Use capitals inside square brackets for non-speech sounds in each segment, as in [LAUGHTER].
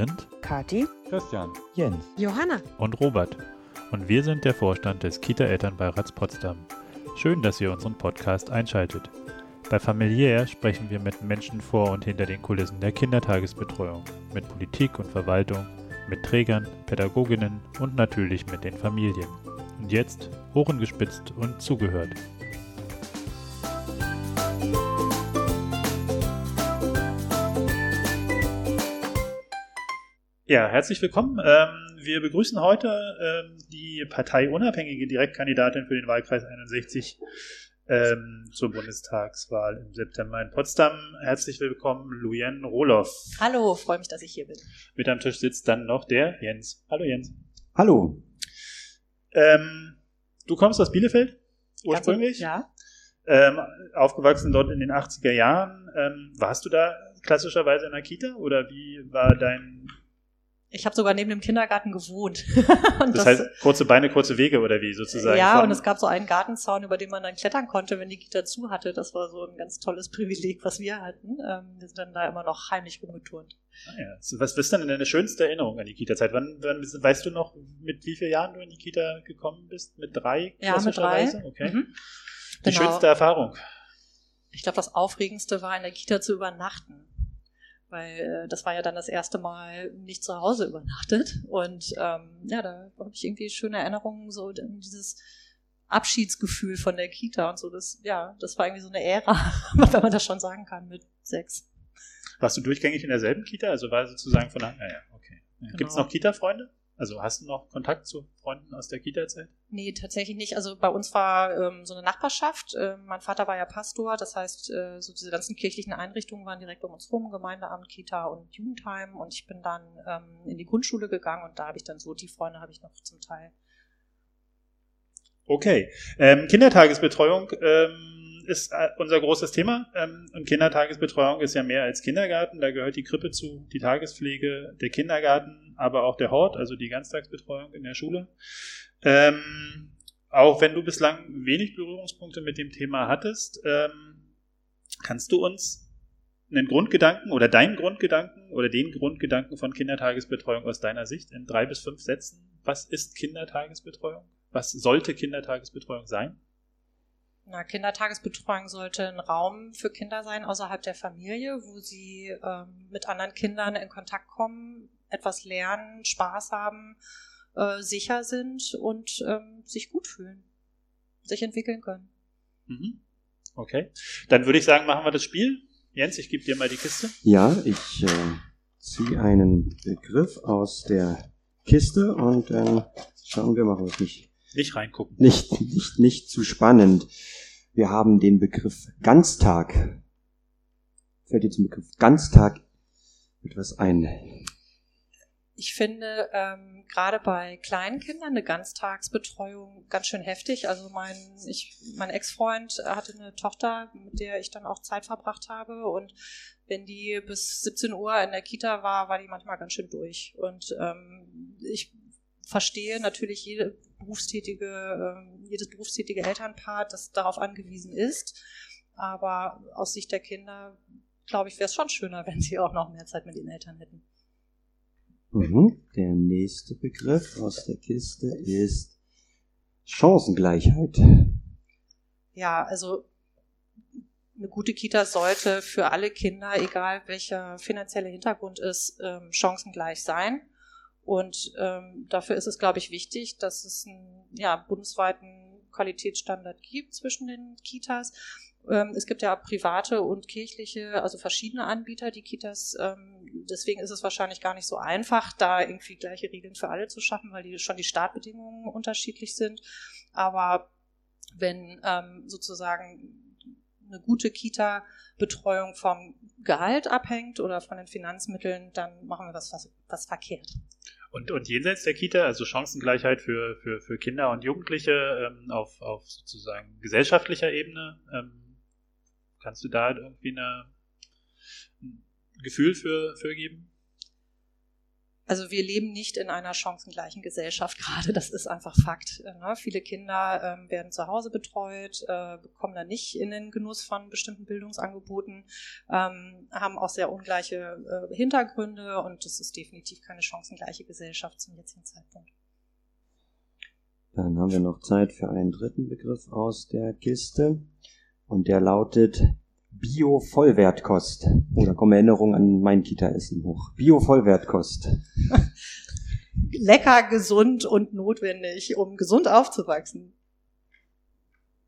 sind Kati, Christian. Jens. Johanna. und Robert und wir sind der Vorstand des Kita-Elternbeirats Potsdam. Schön, dass ihr unseren Podcast einschaltet. Bei Familiär sprechen wir mit Menschen vor und hinter den Kulissen der Kindertagesbetreuung, mit Politik und Verwaltung, mit Trägern, Pädagoginnen und natürlich mit den Familien. Und jetzt Ohren gespitzt und zugehört. Ja, herzlich willkommen. Ähm, wir begrüßen heute ähm, die parteiunabhängige Direktkandidatin für den Wahlkreis 61 ähm, zur Bundestagswahl im September in Potsdam. Herzlich willkommen, Luyen Rohloff. Hallo, freue mich, dass ich hier bin. Mit am Tisch sitzt dann noch der Jens. Hallo Jens. Hallo. Ähm, du kommst aus Bielefeld ursprünglich, ja. ähm, aufgewachsen dort in den 80er Jahren. Ähm, warst du da klassischerweise in der Kita oder wie war dein, Ich habe sogar neben dem Kindergarten gewohnt. [LAUGHS] und das, heißt kurze Beine, kurze Wege oder wie sozusagen? ja, und es gab so einen Gartenzaun, über den man dann klettern konnte, wenn die Kita zu hatte. Das war so ein ganz tolles Privileg, was wir hatten. Ähm, wir sind dann da immer noch heimlich rumgeturnt. Ah, ja. Was ist denn deine schönste Erinnerung an die Kita-Zeit? Wann, wann, weißt du noch, mit wie vielen Jahren du in die Kita gekommen bist? Mit drei? Ja, mit drei. Okay. Mhm. Die Genau. schönste Erfahrung. Ich glaube, das Aufregendste war in der Kita zu übernachten. Weil äh, das war ja dann das erste Mal nicht zu Hause übernachtet. Und ähm, ja, da habe ich irgendwie schöne Erinnerungen, so dieses Abschiedsgefühl von der Kita und so. Das, ja, das war irgendwie so eine Ära, [LAUGHS] wenn man das schon sagen kann, mit sechs. Warst du durchgängig in derselben Kita? Also war sozusagen von der. Ja, ja, okay. Genau. Gibt es noch Kita-Freunde? Also hast du noch Kontakt zu Freunden aus der Kita-Zeit? Nee, tatsächlich nicht. Also bei uns war ähm, so eine Nachbarschaft. Ähm, mein Vater war ja Pastor, das heißt, äh, so diese ganzen kirchlichen Einrichtungen waren direkt um uns rum, Gemeindeamt, Kita und Jugendheim. Und ich bin dann ähm, in die Grundschule gegangen und da habe ich dann so, die Freunde habe ich noch zum Teil. Okay. Ähm, Kindertagesbetreuung ähm, ist äh, unser großes Thema. Ähm, und Kindertagesbetreuung ist ja mehr als Kindergarten. Da gehört die Krippe zu, die Tagespflege, der Kindergarten, aber auch der Hort, also die Ganztagsbetreuung in der Schule. Ähm, auch wenn du bislang wenig Berührungspunkte mit dem Thema hattest, ähm, kannst du uns einen Grundgedanken oder deinen Grundgedanken oder den Grundgedanken von Kindertagesbetreuung aus deiner Sicht in drei bis fünf Sätzen. Was ist Kindertagesbetreuung? Was sollte Kindertagesbetreuung sein? Na, Kindertagesbetreuung sollte ein Raum für Kinder sein außerhalb der Familie, wo sie ähm, mit anderen Kindern in Kontakt kommen, etwas lernen, Spaß haben, äh, sicher sind und ähm, sich gut fühlen, sich entwickeln können. Mhm. Okay. Dann würde ich sagen, machen wir das Spiel. Jens, ich gebe dir mal die Kiste. Ja, ich äh, ziehe einen Begriff aus der Kiste und dann schauen wir mal, was nicht, Nicht reingucken. nicht, nicht, nicht zu spannend. Wir haben den Begriff Ganztag. Fällt dir zum Begriff Ganztag etwas ein? Ich finde ähm, gerade bei kleinen Kindern eine Ganztagsbetreuung ganz schön heftig. Also mein, ich, mein Ex-Freund hatte eine Tochter, mit der ich dann auch Zeit verbracht habe. Und wenn die bis 17 Uhr in der Kita war, war die manchmal ganz schön durch. Und ähm, ich verstehe natürlich jede berufstätige, ähm, jedes berufstätige Elternpaar, das darauf angewiesen ist. Aber aus Sicht der Kinder, glaube ich, wäre es schon schöner, [LAUGHS] wenn sie auch noch mehr Zeit mit ihren Eltern hätten. Mhm. Der nächste Begriff aus der Kiste ist Chancengleichheit. Ja, also eine gute Kita sollte für alle Kinder, egal welcher finanzielle Hintergrund ist, ähm, chancengleich sein. Und ähm, dafür ist es, glaube ich, wichtig, dass es einen ja, bundesweiten Qualitätsstandard gibt zwischen den Kitas. Ähm, es gibt ja private und kirchliche, also verschiedene Anbieter, die Kitas. Ähm, deswegen ist es wahrscheinlich gar nicht so einfach, da irgendwie gleiche Regeln für alle zu schaffen, weil die schon die Startbedingungen unterschiedlich sind. Aber wenn ähm, sozusagen eine gute Kita-Betreuung vom Gehalt abhängt oder von den Finanzmitteln, dann machen wir was, was, was verkehrt. Und, und jenseits der Kita, also Chancengleichheit für, für, für Kinder und Jugendliche ähm, auf, auf sozusagen gesellschaftlicher Ebene, ähm, kannst du da irgendwie eine, ein Gefühl für, für geben? Also wir leben nicht in einer chancengleichen Gesellschaft gerade, das ist einfach Fakt. Ne? Viele Kinder ähm, werden zu Hause betreut, äh, bekommen dann nicht in den Genuss von bestimmten Bildungsangeboten, ähm, haben auch sehr ungleiche äh, Hintergründe und es ist definitiv keine chancengleiche Gesellschaft zum jetzigen Zeitpunkt. Dann haben wir noch Zeit für einen dritten Begriff aus der Kiste und der lautet Bio-Vollwertkost. Oh, da kommen Erinnerungen an mein Kita-Essen hoch. Bio-Vollwertkost. [LAUGHS] Lecker, gesund und notwendig, um gesund aufzuwachsen.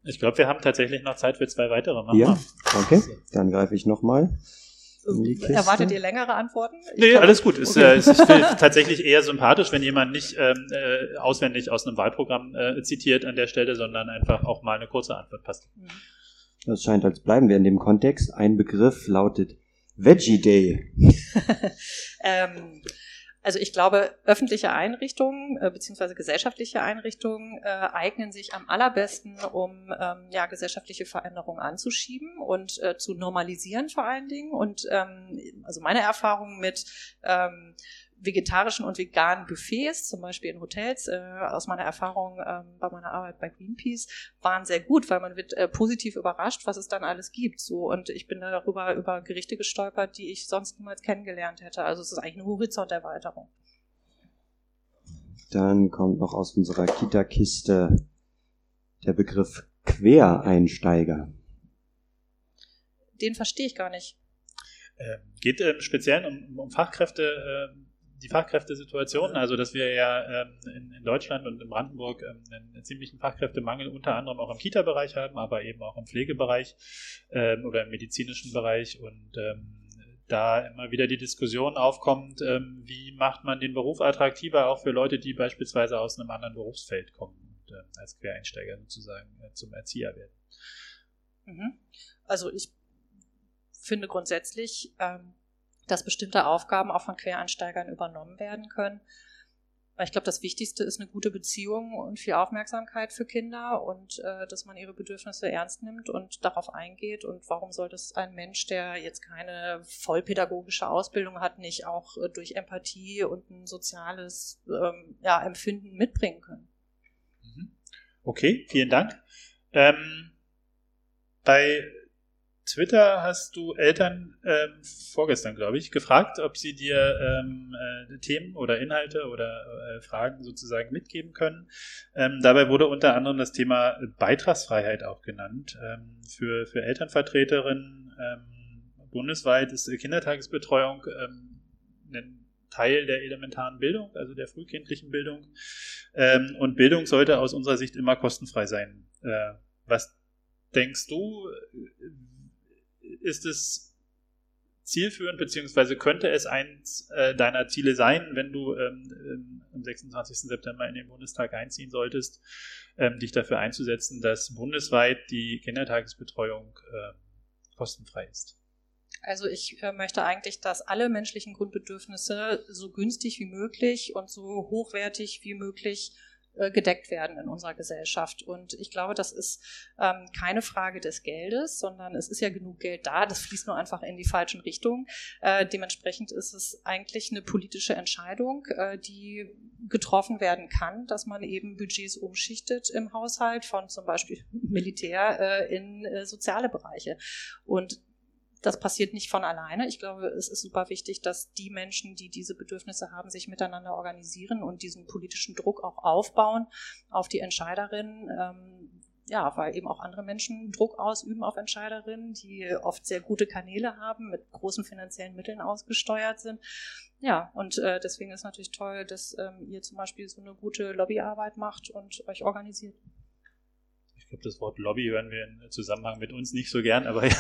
Ich glaube, wir haben tatsächlich noch Zeit für zwei weitere. Machen ja, okay. Dann greife ich nochmal. Erwartet ihr längere Antworten? Ich nee, glaub, alles gut. Ist, okay. äh, ist, ist tatsächlich eher sympathisch, wenn jemand nicht ähm, äh, auswendig aus einem Wahlprogramm äh, zitiert an der Stelle, sondern einfach auch mal eine kurze Antwort passt. Mhm. Das scheint, als bleiben wir in dem Kontext. Ein Begriff lautet Veggie Day. [LAUGHS] ähm, also ich glaube, öffentliche Einrichtungen äh, beziehungsweise gesellschaftliche Einrichtungen äh, eignen sich am allerbesten, um ähm, ja, gesellschaftliche Veränderungen anzuschieben und äh, zu normalisieren vor allen Dingen. Und ähm, also meine Erfahrung mit ähm, vegetarischen und veganen Buffets, zum Beispiel in Hotels, äh, aus meiner Erfahrung ähm, bei meiner Arbeit bei Greenpeace, waren sehr gut, weil man wird äh, positiv überrascht, was es dann alles gibt. So und ich bin darüber über Gerichte gestolpert, die ich sonst niemals kennengelernt hätte. Also es ist eigentlich eine Horizonterweiterung. Dann kommt noch aus unserer Kita-Kiste der Begriff Quereinsteiger. Den verstehe ich gar nicht. Ähm, geht im Speziellen um, um Fachkräfte. Ähm die Fachkräftesituation, also dass wir ja ähm, in, in, Deutschland und in Brandenburg ähm, einen ziemlichen Fachkräftemangel unter anderem auch im Kita-Bereich haben, aber eben auch im Pflegebereich ähm, oder im medizinischen Bereich und ähm, da immer wieder die Diskussion aufkommt, ähm, wie macht man den Beruf attraktiver auch für Leute, die beispielsweise aus einem anderen Berufsfeld kommen und äh, als Quereinsteiger sozusagen äh, zum Erzieher werden. Mhm. Also ich finde grundsätzlich, ähm, dass bestimmte Aufgaben auch von Quereinsteigern übernommen werden können. Ich glaube, das Wichtigste ist eine gute Beziehung und viel Aufmerksamkeit für Kinder und äh, dass man ihre Bedürfnisse ernst nimmt und darauf eingeht. Und warum sollte es ein Mensch, der jetzt keine vollpädagogische Ausbildung hat, nicht auch äh, durch Empathie und ein soziales ähm, ja, Empfinden mitbringen können? Mhm. Okay, vielen Dank. Ähm, bei Twitter hast du Eltern ähm, vorgestern, glaube ich, gefragt, ob sie dir ähm, äh, Themen oder Inhalte oder äh, Fragen sozusagen mitgeben können. Ähm, dabei wurde unter anderem das Thema Beitragsfreiheit auch genannt. Ähm, für, für Elternvertreterinnen ähm, bundesweit ist Kindertagesbetreuung ähm, ein Teil der elementaren Bildung, also der frühkindlichen Bildung. und Bildung sollte aus unserer Sicht immer kostenfrei sein. Äh, was denkst du, ist es zielführend, beziehungsweise könnte es eins äh, deiner Ziele sein, wenn du ähm, ähm am 26. September in den Bundestag einziehen solltest, ähm, dich dafür einzusetzen, dass bundesweit die Kindertagesbetreuung äh, kostenfrei ist? Also ich äh, möchte eigentlich, dass alle menschlichen Grundbedürfnisse so günstig wie möglich und so hochwertig wie möglich äh, gedeckt werden in unserer Gesellschaft. Und ich glaube, das ist ähm, keine Frage des Geldes, sondern es ist ja genug Geld da, das fließt nur einfach in die falschen Richtungen. Äh, dementsprechend ist es eigentlich eine politische Entscheidung, äh, die getroffen werden kann, dass man eben Budgets umschichtet im Haushalt von zum Beispiel Militär äh, in äh, soziale Bereiche. Und das passiert nicht von alleine. Ich glaube, es ist super wichtig, dass die Menschen, die diese Bedürfnisse haben, sich miteinander organisieren und diesen politischen Druck auch aufbauen auf die Entscheiderinnen. Ähm, ja, weil eben auch andere Menschen Druck ausüben auf Entscheiderinnen, die oft sehr gute Kanäle haben, mit großen finanziellen Mitteln ausgesteuert sind. Ja, und äh, deswegen ist natürlich toll, dass ähm, ihr zum Beispiel so eine gute Lobbyarbeit macht und euch organisiert. Ich glaube, das Wort Lobby hören wir im Zusammenhang mit uns nicht so gern, aber ja.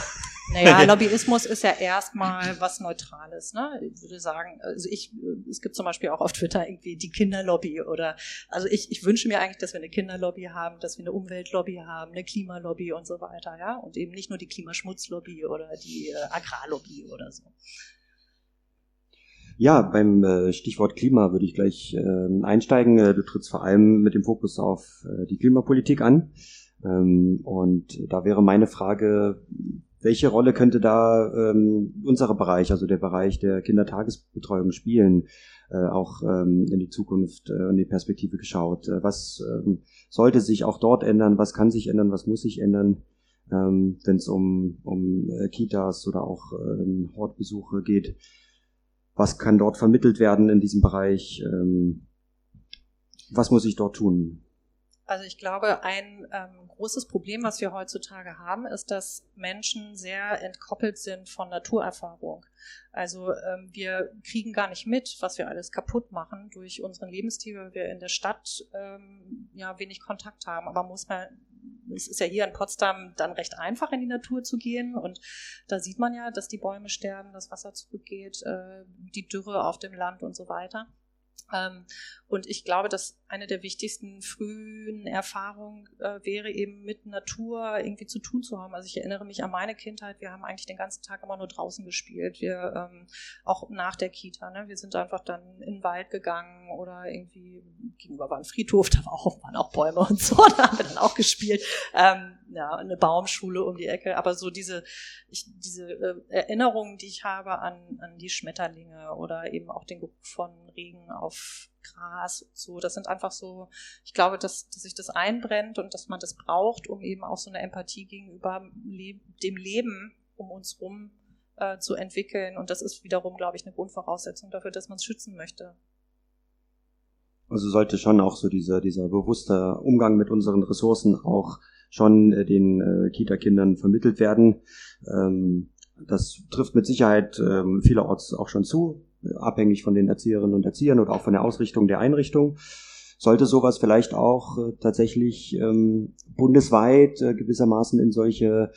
Naja, [LAUGHS] Lobbyismus ist ja erstmal was Neutrales, ne? Ich würde sagen, also ich, es gibt zum Beispiel auch auf Twitter irgendwie die Kinderlobby oder, also ich, ich wünsche mir eigentlich, dass wir eine Kinderlobby haben, dass wir eine Umweltlobby haben, eine Klimalobby und so weiter, ja? Und eben nicht nur die Klimaschmutzlobby oder die äh, Agrarlobby oder so. Ja, beim äh, Stichwort Klima würde ich gleich äh, einsteigen. Äh, du trittst vor allem mit dem Fokus auf äh, die Klimapolitik an. Ähm, und da wäre meine Frage, welche Rolle könnte da ähm, unser Bereich, also der Bereich der Kindertagesbetreuung spielen, äh, auch ähm, in die Zukunft, äh, in die Perspektive geschaut? Äh, was ähm, sollte sich auch dort ändern? Was kann sich ändern? Was muss sich ändern? Ähm, Wenn es um, um äh, Kitas oder auch ähm, Hortbesuche geht, was kann dort vermittelt werden in diesem Bereich? Ähm, was muss ich dort tun? Also ich glaube, ein ähm, großes Problem, was wir heutzutage haben, ist, dass Menschen sehr entkoppelt sind von Naturerfahrung. Also ähm, wir kriegen gar nicht mit, was wir alles kaputt machen durch unseren Lebensstil, weil wir in der Stadt ähm, ja wenig Kontakt haben. Aber muss man es ist ja hier in Potsdam dann recht einfach in die Natur zu gehen und da sieht man ja, dass die Bäume sterben, das Wasser zurückgeht, äh, die Dürre auf dem Land und so weiter. Ähm, und ich glaube, dass eine der wichtigsten frühen Erfahrungen äh, wäre eben mit Natur irgendwie zu tun zu haben. Also ich erinnere mich an meine Kindheit. Wir haben eigentlich den ganzen Tag immer nur draußen gespielt. Wir ähm, auch nach der Kita. Ne? Wir sind einfach dann in den Wald gegangen oder irgendwie gegenüber war ein Friedhof. [LAUGHS] Da waren auch Bäume und so. [LAUGHS] Da haben wir dann auch gespielt. Ähm, ja, eine Baumschule um die Ecke. Aber so diese, ich, diese äh, Erinnerungen, die ich habe an, an die Schmetterlinge oder eben auch den Geruch von Regen auf Gras und so. Das sind einfach so, ich glaube, dass, dass sich das einbrennt und dass man das braucht, um eben auch so eine Empathie gegenüber dem Leben um uns rum äh, zu entwickeln. Und das ist wiederum, glaube ich, eine Grundvoraussetzung dafür, dass man es schützen möchte. Also sollte schon auch so dieser, dieser bewusste Umgang mit unseren Ressourcen auch schon äh, den äh, Kita-Kindern vermittelt werden. Ähm, das trifft mit Sicherheit ähm, vielerorts auch schon zu abhängig von den Erzieherinnen und Erziehern oder auch von der Ausrichtung der Einrichtung. Sollte sowas vielleicht auch äh, tatsächlich ähm, bundesweit äh, gewissermaßen in solche,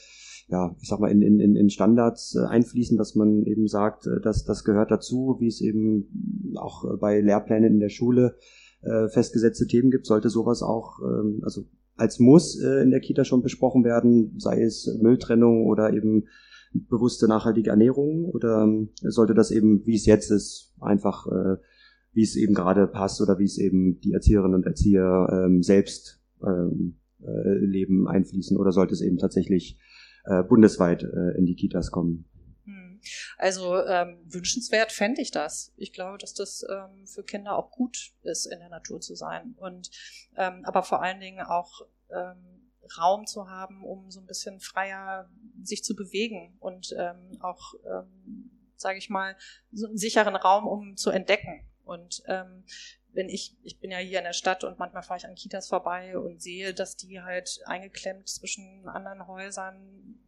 ja, ich sag mal, in, in, in Standards äh, einfließen, dass man eben sagt, äh, dass das gehört dazu, wie es eben auch äh, bei Lehrplänen in der Schule äh, festgesetzte Themen gibt, sollte sowas auch, ähm, also als Muss äh, in der Kita schon besprochen werden, sei es Mülltrennung oder eben bewusste nachhaltige Ernährung oder ähm, sollte das eben, wie es jetzt ist, einfach äh, wie es eben gerade passt oder wie es eben die Erzieherinnen und Erzieher ähm, selbst ähm, äh, leben einfließen oder sollte es eben tatsächlich äh, bundesweit äh, in die Kitas kommen? Hm. Also ähm, wünschenswert fände ich das. Ich glaube, dass das ähm, für Kinder auch gut ist, in der Natur zu sein. Und ähm, aber vor allen Dingen auch ähm, Raum zu haben, um so ein bisschen freier sich zu bewegen und ähm, auch, ähm, sage ich mal, so einen sicheren Raum, um zu entdecken. Und ähm, wenn ich, ich bin ja hier in der Stadt und manchmal fahre ich an Kitas vorbei und sehe, dass die halt eingeklemmt zwischen anderen Häusern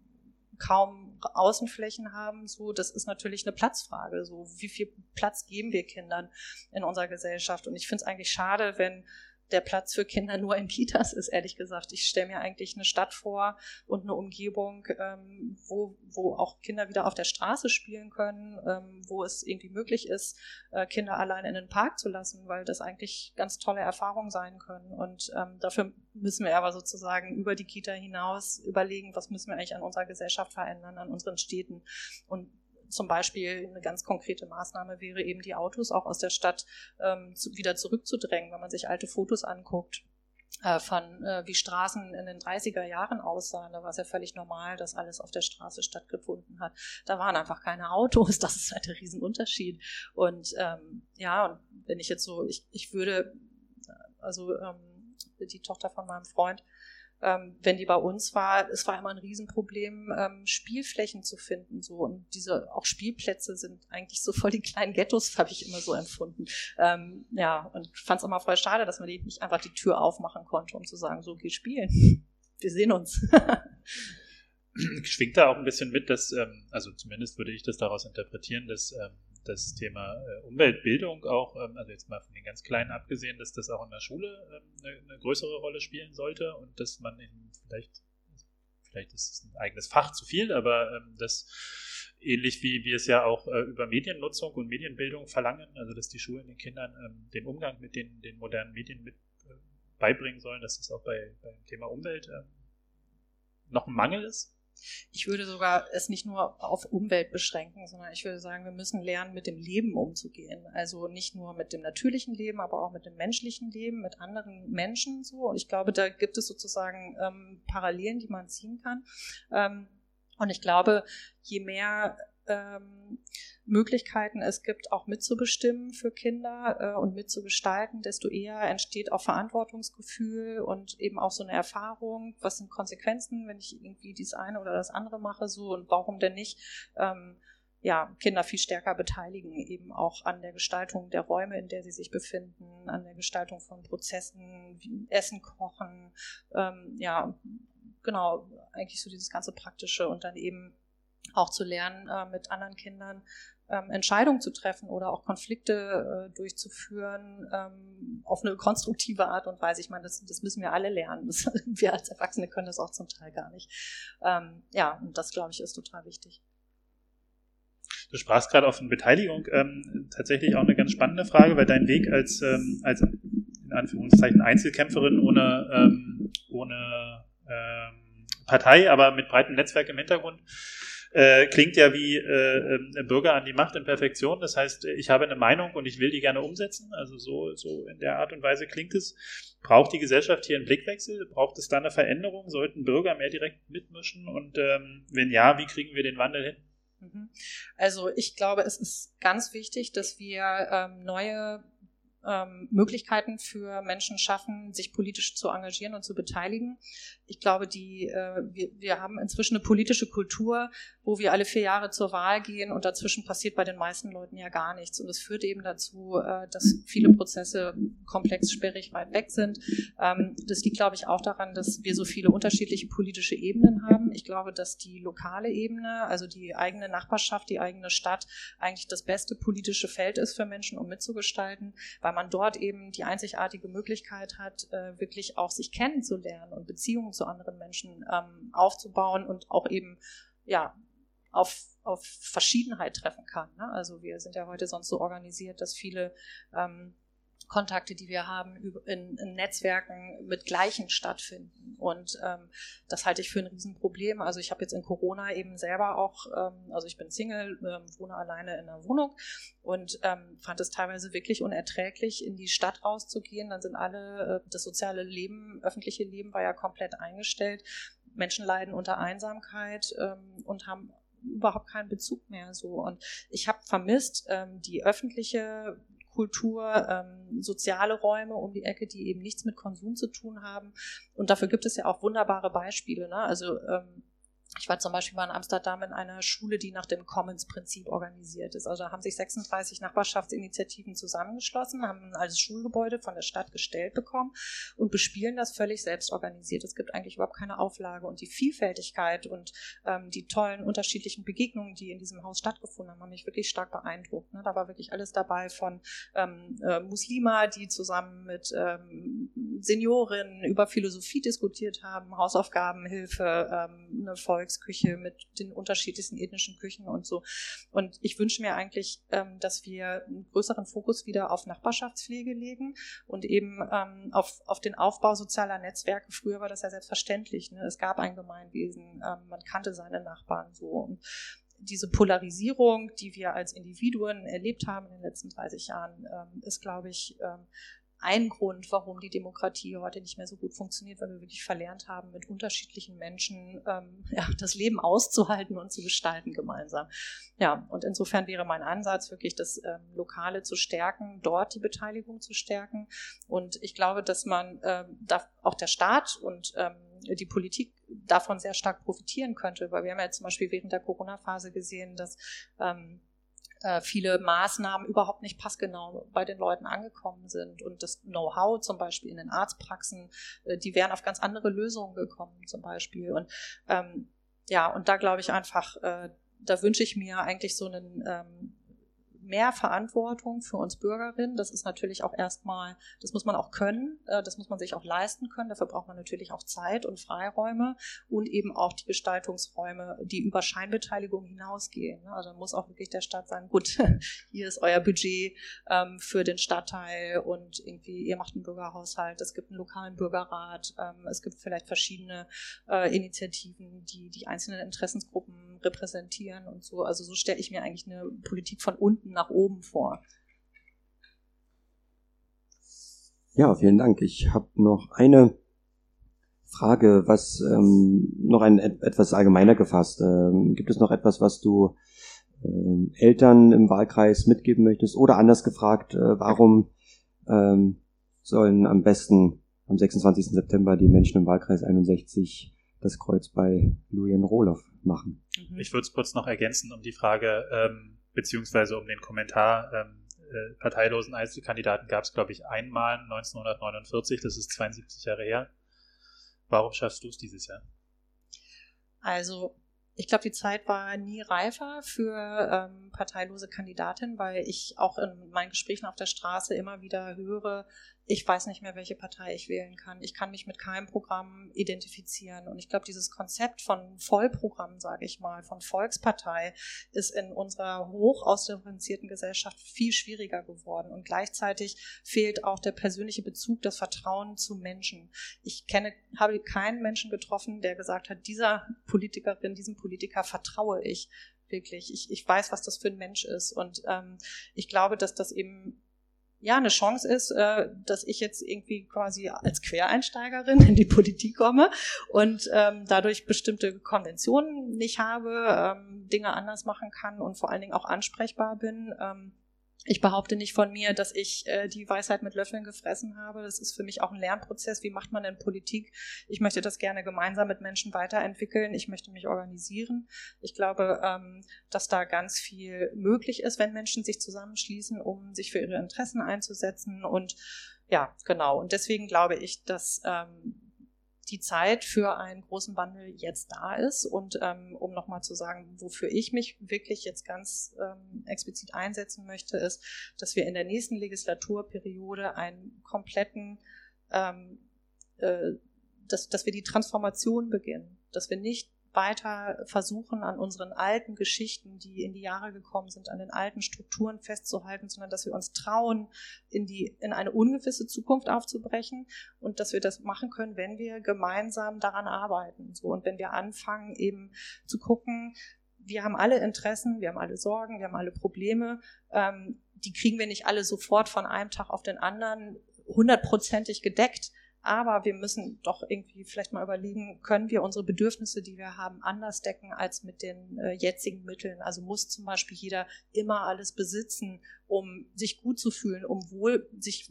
kaum Außenflächen haben, so, das ist natürlich eine Platzfrage, so, wie viel Platz geben wir Kindern in unserer Gesellschaft? Und ich finde es eigentlich schade, wenn der Platz für Kinder nur in Kitas ist, ehrlich gesagt. Ich stelle mir eigentlich eine Stadt vor und eine Umgebung, ähm, wo, wo auch Kinder wieder auf der Straße spielen können, ähm, wo es irgendwie möglich ist, äh, Kinder allein in den Park zu lassen, weil das eigentlich ganz tolle Erfahrungen sein können. Und ähm, dafür müssen wir aber sozusagen über die Kita hinaus überlegen, was müssen wir eigentlich an unserer Gesellschaft verändern, an unseren Städten. Und zum Beispiel eine ganz konkrete Maßnahme wäre eben die Autos auch aus der Stadt ähm, zu, wieder zurückzudrängen, wenn man sich alte Fotos anguckt äh, von äh, wie Straßen in den 30er Jahren aussahen. Da war es ja völlig normal, dass alles auf der Straße stattgefunden hat. Da waren einfach keine Autos. Das ist halt der Riesenunterschied. Und ähm, ja, und wenn ich jetzt so, ich, ich würde, also ähm, die Tochter von meinem Freund, ähm, wenn die bei uns war, es war immer ein Riesenproblem, ähm, Spielflächen zu finden. So und diese auch Spielplätze sind eigentlich so voll die kleinen Ghettos, [LAUGHS] habe ich immer so empfunden. Ähm, ja, und fand es immer voll schade, dass man die nicht einfach die Tür aufmachen konnte, um zu sagen, so geh spielen. [LAUGHS] Wir sehen uns. [CLEARS THROAT] Schwingt da auch ein bisschen mit, dass, ähm, also zumindest würde ich das daraus interpretieren, dass ähm, das Thema äh, Umweltbildung auch, ähm, also jetzt mal von den ganz Kleinen abgesehen, dass das auch in der Schule ähm, eine, größere Rolle spielen sollte und dass man vielleicht, vielleicht ist es ein eigenes Fach zu viel, aber ähm, das ähnlich wie wir es ja auch äh, über Mediennutzung und Medienbildung verlangen, also dass die Schulen den Kindern den Umgang mit den, den modernen Medien mit äh, beibringen sollen, dass das auch bei, beim Thema Umwelt noch ein Mangel ist. Ich würde sogar es nicht nur auf Umwelt beschränken, sondern ich würde sagen, wir müssen lernen, mit dem Leben umzugehen. Also nicht nur mit dem natürlichen Leben, aber auch mit dem menschlichen Leben, mit anderen Menschen so. Und ich glaube, da gibt es sozusagen ähm, Parallelen, die man ziehen kann. Ähm, Und ich glaube, je mehr ähm, Möglichkeiten es gibt, auch mitzubestimmen für Kinder äh, und mitzugestalten, desto eher entsteht auch Verantwortungsgefühl und eben auch so eine Erfahrung, was sind Konsequenzen, wenn ich irgendwie dies eine oder das andere mache, so und warum denn nicht ähm, ja, Kinder viel stärker beteiligen, eben auch an der Gestaltung der Räume, in der sie sich befinden, an der Gestaltung von Prozessen, wie Essen kochen, ähm, ja, genau, eigentlich so dieses ganze Praktische und dann eben auch zu lernen, äh, mit anderen Kindern ähm, Entscheidungen zu treffen oder auch Konflikte äh, durchzuführen ähm, auf eine konstruktive Art und Weise. Ich meine, das, das müssen wir alle lernen. Das, [LAUGHS] wir als Erwachsene können das auch zum Teil gar nicht. Ähm, ja, und das, glaube ich, ist total wichtig. Du sprachst gerade auch von Beteiligung. Ähm, tatsächlich auch eine ganz spannende Frage, weil dein Weg als, ähm, als in Anführungszeichen Einzelkämpferin ohne, ähm, ohne ähm, Partei, aber mit breitem Netzwerk im Hintergrund äh, klingt ja wie äh, äh, Bürger an die Macht in Perfektion. Das heißt, ich habe eine Meinung und ich will die gerne umsetzen. Also so, so in der Art und Weise klingt es. Braucht die Gesellschaft hier einen Blickwechsel? Braucht es da eine Veränderung? Sollten Bürger mehr direkt mitmischen? Und ähm, wenn ja, wie kriegen wir den Wandel hin? Mhm. Also ich glaube, es ist ganz wichtig, dass wir ähm, neue ähm, Möglichkeiten für Menschen schaffen, sich politisch zu engagieren und zu beteiligen. Ich glaube, die, äh, wir, wir haben inzwischen eine politische Kultur, wo wir alle vier Jahre zur Wahl gehen und dazwischen passiert bei den meisten Leuten ja gar nichts. Und es führt eben dazu, äh, dass viele Prozesse komplex, sperrig, weit weg sind. Ähm, das liegt, glaube ich, auch daran, dass wir so viele unterschiedliche politische Ebenen haben. Ich glaube, dass die lokale Ebene, also die eigene Nachbarschaft, die eigene Stadt eigentlich das beste politische Feld ist für Menschen, um mitzugestalten, weil man dort eben die einzigartige Möglichkeit hat, äh, wirklich auch sich kennenzulernen und Beziehungen zu anderen Menschen ähm, aufzubauen und auch eben ja auf, auf Verschiedenheit treffen kann. Ne? Also wir sind ja heute sonst so organisiert, dass viele ähm, Kontakte, die wir haben, in, in Netzwerken mit Gleichen stattfinden. Und ähm, das halte ich für ein Riesenproblem. Also ich habe jetzt in Corona eben selber auch, ähm, also ich bin Single, ähm, wohne alleine in einer Wohnung und ähm, fand es teilweise wirklich unerträglich, in die Stadt rauszugehen. Dann sind alle, äh, das soziale Leben, öffentliche Leben war ja komplett eingestellt. Menschen leiden unter Einsamkeit ähm, und haben überhaupt keinen Bezug mehr so. Und ich habe vermisst, ähm, die öffentliche Kultur, ähm, soziale Räume um die Ecke, die eben nichts mit Konsum zu tun haben. Und dafür gibt es ja auch wunderbare Beispiele. Ne? Also ähm, ich war zum Beispiel mal in Amsterdam in einer Schule, die nach dem Commons-Prinzip organisiert ist. Also da haben sich 36 Nachbarschaftsinitiativen zusammengeschlossen, haben altes Schulgebäude von der Stadt gestellt bekommen und bespielen das völlig selbst organisiert. Es gibt eigentlich überhaupt keine Auflage und die Vielfältigkeit und ähm, die tollen unterschiedlichen Begegnungen, die in diesem Haus stattgefunden haben, haben mich wirklich stark beeindruckt. Ne? Da war wirklich alles dabei von ähm, äh, Muslima, die zusammen mit ähm, Seniorinnen über Philosophie diskutiert haben, Hausaufgabenhilfe, ähm, eine Folge Volksküche mit den unterschiedlichsten ethnischen Küchen und so. Und ich wünsche mir eigentlich, ähm, dass wir einen größeren Fokus wieder auf Nachbarschaftspflege legen und eben ähm, auf, auf den Aufbau sozialer Netzwerke. Früher war das ja selbstverständlich. Ne? Es gab ein Gemeinwesen, ähm, man kannte seine Nachbarn so. Und diese Polarisierung, die wir als Individuen erlebt haben in den letzten 30 Jahren, ähm, ist, glaube ich, ähm, ein Grund, warum die Demokratie heute nicht mehr so gut funktioniert, weil wir wirklich verlernt haben, mit unterschiedlichen Menschen ähm, [LAUGHS] ja, das Leben auszuhalten und zu gestalten gemeinsam. Ja, und insofern wäre mein Ansatz wirklich, das ähm, Lokale zu stärken, dort die Beteiligung zu stärken. Und ich glaube, dass man ähm, da auch der Staat und ähm, die Politik davon sehr stark profitieren könnte, weil wir haben ja zum Beispiel während der Corona-Phase gesehen, dass ähm, äh, viele Maßnahmen überhaupt nicht passgenau bei den Leuten angekommen sind. Und das Know-how zum Beispiel in den Arztpraxen, äh, die wären auf ganz andere Lösungen gekommen zum Beispiel. Und ähm, ja und da glaube ich einfach, äh, da wünsche ich mir eigentlich so einen ähm, mehr Verantwortung für uns Bürgerinnen. Das ist natürlich auch erstmal, das muss man auch können, äh, das muss man sich auch leisten können. Dafür braucht man natürlich auch Zeit und Freiräume und eben auch die Gestaltungsräume, die über Scheinbeteiligung hinausgehen. Ne? Also muss auch wirklich der Staat sagen, gut, [LAUGHS] hier ist euer Budget ähm, für den Stadtteil und irgendwie ihr macht einen Bürgerhaushalt, es gibt einen lokalen Bürgerrat, ähm, es gibt vielleicht verschiedene äh, Initiativen, die die einzelnen Interessensgruppen repräsentieren und so. Also so stelle ich mir eigentlich eine Politik von unten nach oben vor. Ja, vielen Dank. Ich habe noch eine Frage, was ähm, noch ein etwas allgemeiner gefasst. Ähm, gibt es noch etwas, was du ähm, Eltern im Wahlkreis mitgeben möchtest? Oder anders gefragt, äh, warum ähm, sollen am besten am 26. September die Menschen im Wahlkreis 61 das Kreuz bei Lujan Rohloff machen? Ich würde es kurz noch ergänzen um die Frage, ähm, beziehungsweise um den Kommentar. Ähm, äh, parteilosen Einzelkandidaten gab es, glaube ich, einmal 1949, das ist 72 Jahre her. Warum schaffst du es dieses Jahr? Also ich glaube, die Zeit war nie reifer für ähm, parteilose Kandidatin, weil ich auch in meinen Gesprächen auf der Straße immer wieder höre, ich weiß nicht mehr, welche Partei ich wählen kann. Ich kann mich mit keinem Programm identifizieren. Und ich glaube, dieses Konzept von Vollprogramm, sage ich mal, von Volkspartei, ist in unserer hoch ausdifferenzierten Gesellschaft viel schwieriger geworden. Und gleichzeitig fehlt auch der persönliche Bezug, das Vertrauen zu Menschen. Ich kenne, habe keinen Menschen getroffen, der gesagt hat, dieser Politikerin, diesem Politiker vertraue ich wirklich. Ich, ich weiß, was das für ein Mensch ist. Und ähm, ich glaube, dass das eben ja eine Chance ist, äh, dass ich jetzt irgendwie quasi als Quereinsteigerin in die Politik komme und ähm, dadurch bestimmte Konventionen nicht habe, ähm, Dinge anders machen kann und vor allen Dingen auch ansprechbar bin. Ähm, ich behaupte nicht von mir, dass ich äh, die Weisheit mit Löffeln gefressen habe. Das ist für mich auch ein Lernprozess. Wie macht man denn Politik? Ich möchte das gerne gemeinsam mit Menschen weiterentwickeln. Ich möchte mich organisieren. Ich glaube, ähm, dass da ganz viel möglich ist, wenn Menschen sich zusammenschließen, um sich für ihre Interessen einzusetzen. Und ja, genau. Und deswegen glaube ich, dass ähm, die Zeit für einen großen Wandel jetzt da ist. Und ähm, um nochmal zu sagen, wofür ich mich wirklich jetzt ganz ähm, explizit einsetzen möchte, ist, dass wir in der nächsten Legislaturperiode einen kompletten, ähm, äh, dass, dass wir die Transformation beginnen, dass wir nicht weiter versuchen, an unseren alten Geschichten, die in die Jahre gekommen sind, an den alten Strukturen festzuhalten, sondern dass wir uns trauen, in die, in eine ungewisse Zukunft aufzubrechen und dass wir das machen können, wenn wir gemeinsam daran arbeiten. So, und wenn wir anfangen, eben zu gucken, wir haben alle Interessen, wir haben alle Sorgen, wir haben alle Probleme, ähm, die kriegen wir nicht alle sofort von einem Tag auf den anderen hundertprozentig gedeckt. Aber wir müssen doch irgendwie vielleicht mal überlegen, können wir unsere Bedürfnisse, die wir haben, anders decken als mit den äh, jetzigen Mitteln? Also muss zum Beispiel jeder immer alles besitzen, um sich gut zu fühlen, um wohl sich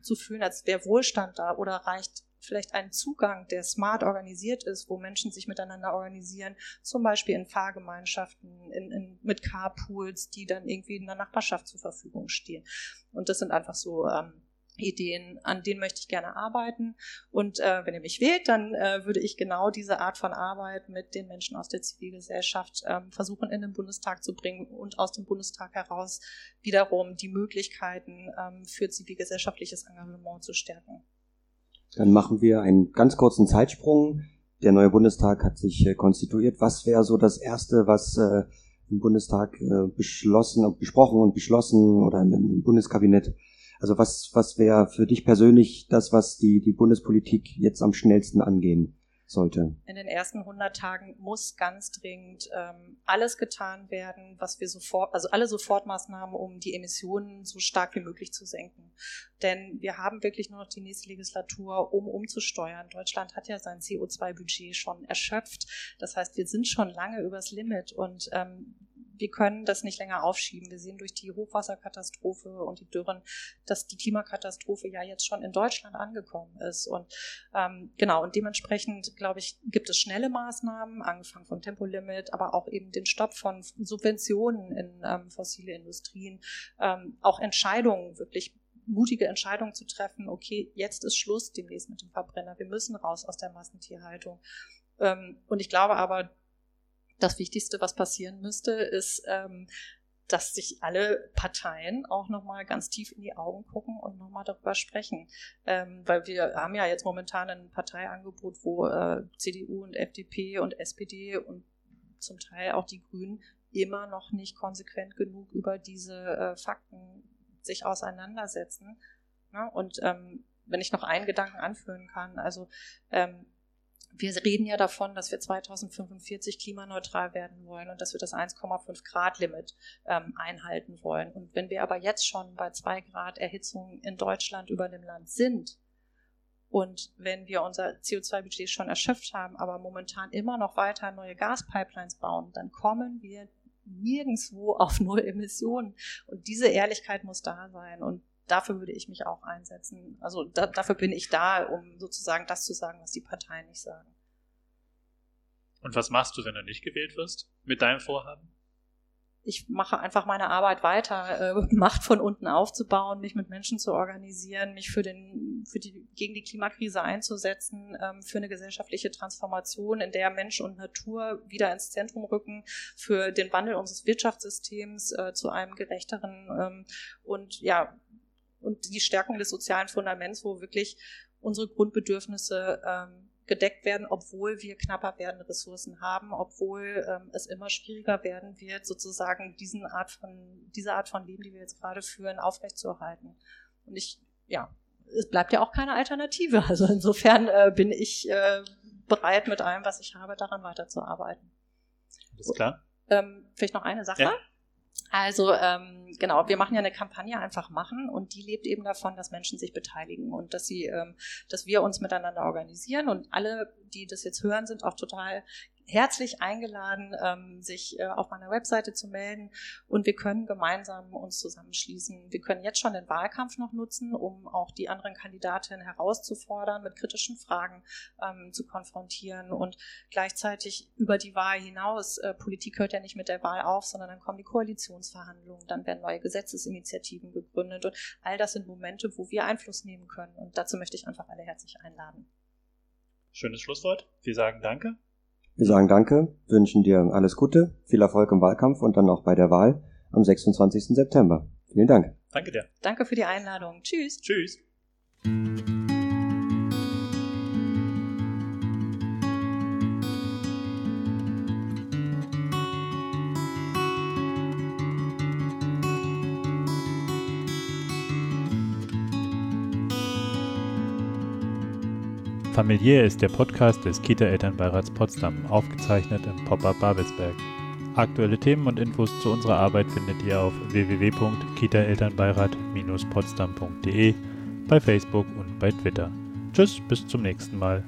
zu fühlen, als wäre Wohlstand da oder reicht vielleicht ein Zugang, der smart organisiert ist, wo Menschen sich miteinander organisieren, zum Beispiel in Fahrgemeinschaften, in, in, mit Carpools, die dann irgendwie in der Nachbarschaft zur Verfügung stehen. Und das sind einfach so ähm, Ideen, an denen möchte ich gerne arbeiten. Und äh, wenn ihr mich wählt, dann äh, würde ich genau diese Art von Arbeit mit den Menschen aus der Zivilgesellschaft ähm, versuchen in den Bundestag zu bringen und aus dem Bundestag heraus wiederum die Möglichkeiten ähm, für zivilgesellschaftliches Engagement zu stärken. Dann machen wir einen ganz kurzen Zeitsprung. Der neue Bundestag hat sich äh, konstituiert. Was wäre so das Erste, was äh, im Bundestag äh, beschlossen, besprochen und beschlossen oder im, im Bundeskabinett also was, was wäre für dich persönlich das, was die, die Bundespolitik jetzt am schnellsten angehen sollte? In den ersten 100 Tagen muss ganz dringend ähm, alles getan werden, was wir sofort, also alle Sofortmaßnahmen, um die Emissionen so stark wie möglich zu senken. Denn wir haben wirklich nur noch die nächste Legislatur, um umzusteuern. Deutschland hat ja sein CO2-Budget schon erschöpft. Das heißt, wir sind schon lange übers Limit und ähm, wir können das nicht länger aufschieben. Wir sehen durch die Hochwasserkatastrophe und die Dürren, dass die Klimakatastrophe ja jetzt schon in Deutschland angekommen ist. Und ähm, genau, und dementsprechend, glaube ich, gibt es schnelle Maßnahmen, angefangen vom Tempolimit, aber auch eben den Stopp von Subventionen in ähm, fossile Industrien, ähm, auch Entscheidungen wirklich mutige Entscheidungen zu treffen, okay, jetzt ist Schluss demnächst mit dem Verbrenner, wir müssen raus aus der Massentierhaltung. Ähm, und ich glaube aber, das Wichtigste, was passieren müsste, ist, ähm, dass sich alle Parteien auch nochmal ganz tief in die Augen gucken und nochmal darüber sprechen. Ähm, weil wir haben ja jetzt momentan ein Parteiangebot, wo äh, CDU und FDP und SPD und zum Teil auch die Grünen immer noch nicht konsequent genug über diese äh, Fakten sich auseinandersetzen. Ne? Und ähm, wenn ich noch einen Gedanken anführen kann, also ähm, wir reden ja davon, dass wir 2045 klimaneutral werden wollen und dass wir das 1,5 Grad Limit ähm, einhalten wollen. Und wenn wir aber jetzt schon bei zwei Grad Erhitzung in Deutschland über dem Land sind Und wenn wir unser CO2-Budget schon erschöpft haben, aber momentan immer noch weiter neue Gaspipelines bauen, dann kommen wir nirgendwo auf [LAUGHS] Null Emissionen. Und diese Ehrlichkeit muss da sein. Und dafür würde ich mich auch einsetzen. Also da, dafür bin ich da, um sozusagen das zu sagen, was die Parteien nicht sagen. Und was machst du, wenn du nicht gewählt wirst mit deinem Vorhaben? ich mache einfach meine Arbeit weiter, äh, [LAUGHS] Macht von unten aufzubauen, mich mit Menschen zu organisieren, mich für den, für die, gegen die Klimakrise einzusetzen, ähm, für eine gesellschaftliche Transformation, in der Mensch und Natur wieder ins Zentrum rücken, für den Wandel unseres Wirtschaftssystems äh, zu einem gerechteren ähm, und ja, und die Stärkung des sozialen Fundaments, wo wirklich unsere Grundbedürfnisse ähm, gedeckt werden, obwohl wir knapper werdende Ressourcen haben, obwohl ähm, es immer schwieriger werden wird, sozusagen diesen Art von, diese Art von Leben, die wir jetzt gerade führen, aufrechtzuerhalten. Und ich, ja, es bleibt ja auch keine Alternative. [LAUGHS] Also insofern äh, bin ich äh, bereit, mit allem, was ich habe, daran weiterzuarbeiten. Alles klar. Ähm, vielleicht noch eine Sache. Ja. Also ähm, genau, wir machen ja eine Kampagne einfach machen. Und die lebt eben davon, dass Menschen sich beteiligen und dass sie, ähm, dass wir uns miteinander organisieren. Und alle, die das jetzt hören, sind auch total herzlich eingeladen, ähm, sich äh, auf meiner Webseite zu melden und wir können gemeinsam uns zusammenschließen. Wir können jetzt schon den Wahlkampf noch nutzen, um auch die anderen Kandidatinnen herauszufordern, mit kritischen Fragen ähm, zu konfrontieren und gleichzeitig über die Wahl hinaus, äh, Politik hört ja nicht mit der Wahl auf, sondern dann kommen die Koalitionsverhandlungen, dann werden neue Gesetzesinitiativen gegründet und all das sind Momente, wo wir Einfluss nehmen können und dazu möchte ich einfach alle herzlich einladen. Schönes Schlusswort. Wir sagen Danke. Wir sagen Danke, wünschen dir alles Gute, viel Erfolg im Wahlkampf und dann auch bei der Wahl am 26. September. Vielen Dank. Danke dir. Danke für die Einladung. Tschüss. Tschüss. Familiär ist der Podcast des Kita-Elternbeirats Potsdam, aufgezeichnet im Pop-Up Babelsberg. Aktuelle Themen und Infos zu unserer Arbeit findet ihr auf www.kitaelternbeirat-potsdam.de, bei Facebook und bei Twitter. Tschüss, bis zum nächsten Mal.